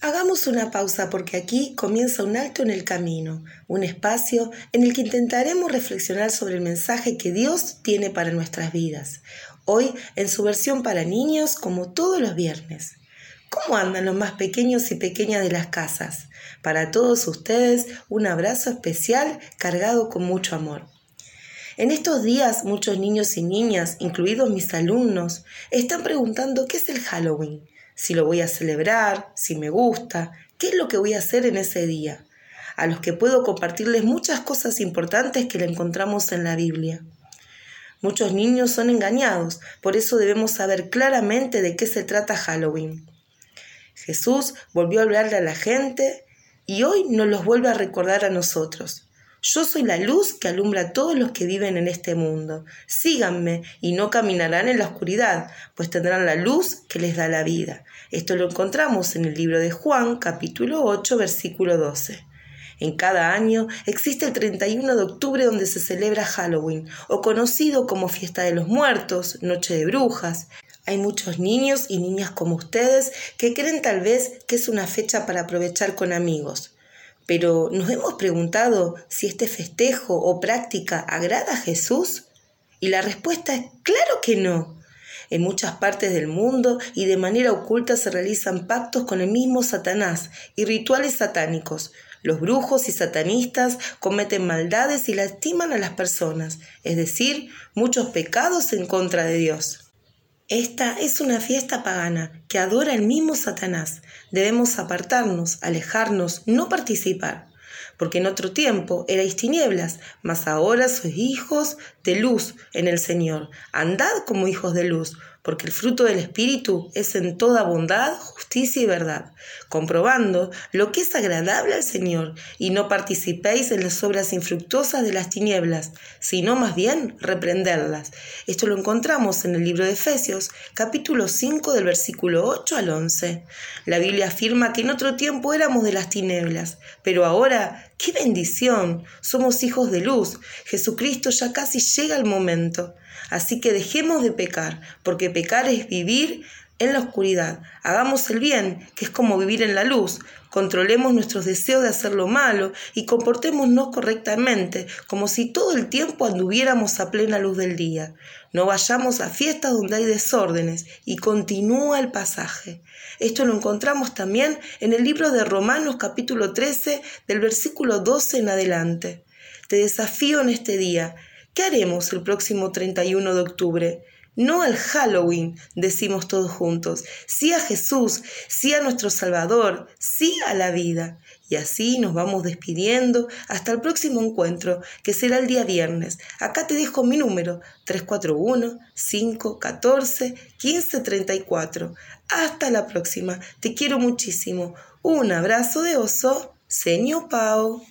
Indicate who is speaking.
Speaker 1: Hagamos una pausa porque aquí comienza un alto en el camino, un espacio en el que intentaremos reflexionar sobre el mensaje que Dios tiene para nuestras vidas, hoy en su versión para niños como todos los viernes. ¿Cómo andan los más pequeños y pequeñas de las casas? Para todos ustedes, un abrazo especial cargado con mucho amor. En estos días muchos niños y niñas, incluidos mis alumnos, están preguntando qué es el Halloween si lo voy a celebrar, si me gusta, qué es lo que voy a hacer en ese día, a los que puedo compartirles muchas cosas importantes que le encontramos en la Biblia. Muchos niños son engañados, por eso debemos saber claramente de qué se trata Halloween. Jesús volvió a hablarle a la gente y hoy nos los vuelve a recordar a nosotros. Yo soy la luz que alumbra a todos los que viven en este mundo. Síganme y no caminarán en la oscuridad, pues tendrán la luz que les da la vida. Esto lo encontramos en el libro de Juan, capítulo 8, versículo 12. En cada año existe el 31 de octubre donde se celebra Halloween, o conocido como Fiesta de los Muertos, Noche de Brujas. Hay muchos niños y niñas como ustedes que creen tal vez que es una fecha para aprovechar con amigos. Pero ¿nos hemos preguntado si este festejo o práctica agrada a Jesús? Y la respuesta es claro que no. En muchas partes del mundo y de manera oculta se realizan pactos con el mismo Satanás y rituales satánicos. Los brujos y satanistas cometen maldades y lastiman a las personas, es decir, muchos pecados en contra de Dios. Esta es una fiesta pagana que adora el mismo Satanás. Debemos apartarnos, alejarnos, no participar. Porque en otro tiempo erais tinieblas, mas ahora sois hijos de luz en el Señor. Andad como hijos de luz, porque el fruto del Espíritu es en toda bondad, justicia y verdad, comprobando lo que es agradable al Señor, y no participéis en las obras infructuosas de las tinieblas, sino más bien reprenderlas. Esto lo encontramos en el libro de Efesios, capítulo 5 del versículo 8 al 11. La Biblia afirma que en otro tiempo éramos de las tinieblas, pero ahora, ¡qué bendición! Somos hijos de luz. Jesucristo ya casi llega el momento. Así que dejemos de pecar, porque pecar es vivir en la oscuridad. Hagamos el bien, que es como vivir en la luz. Controlemos nuestros deseos de hacer lo malo y comportémonos correctamente, como si todo el tiempo anduviéramos a plena luz del día. No vayamos a fiestas donde hay desórdenes y continúa el pasaje. Esto lo encontramos también en el libro de Romanos capítulo 13 del versículo 12 en adelante. Te desafío en este día ¿Qué haremos el próximo 31 de octubre? No al Halloween, decimos todos juntos, sí a Jesús, sí a nuestro Salvador, sí a la vida. Y así nos vamos despidiendo hasta el próximo encuentro, que será el día viernes. Acá te dejo mi número, 341-514-1534. Hasta la próxima, te quiero muchísimo. Un abrazo de oso, Señor Pau.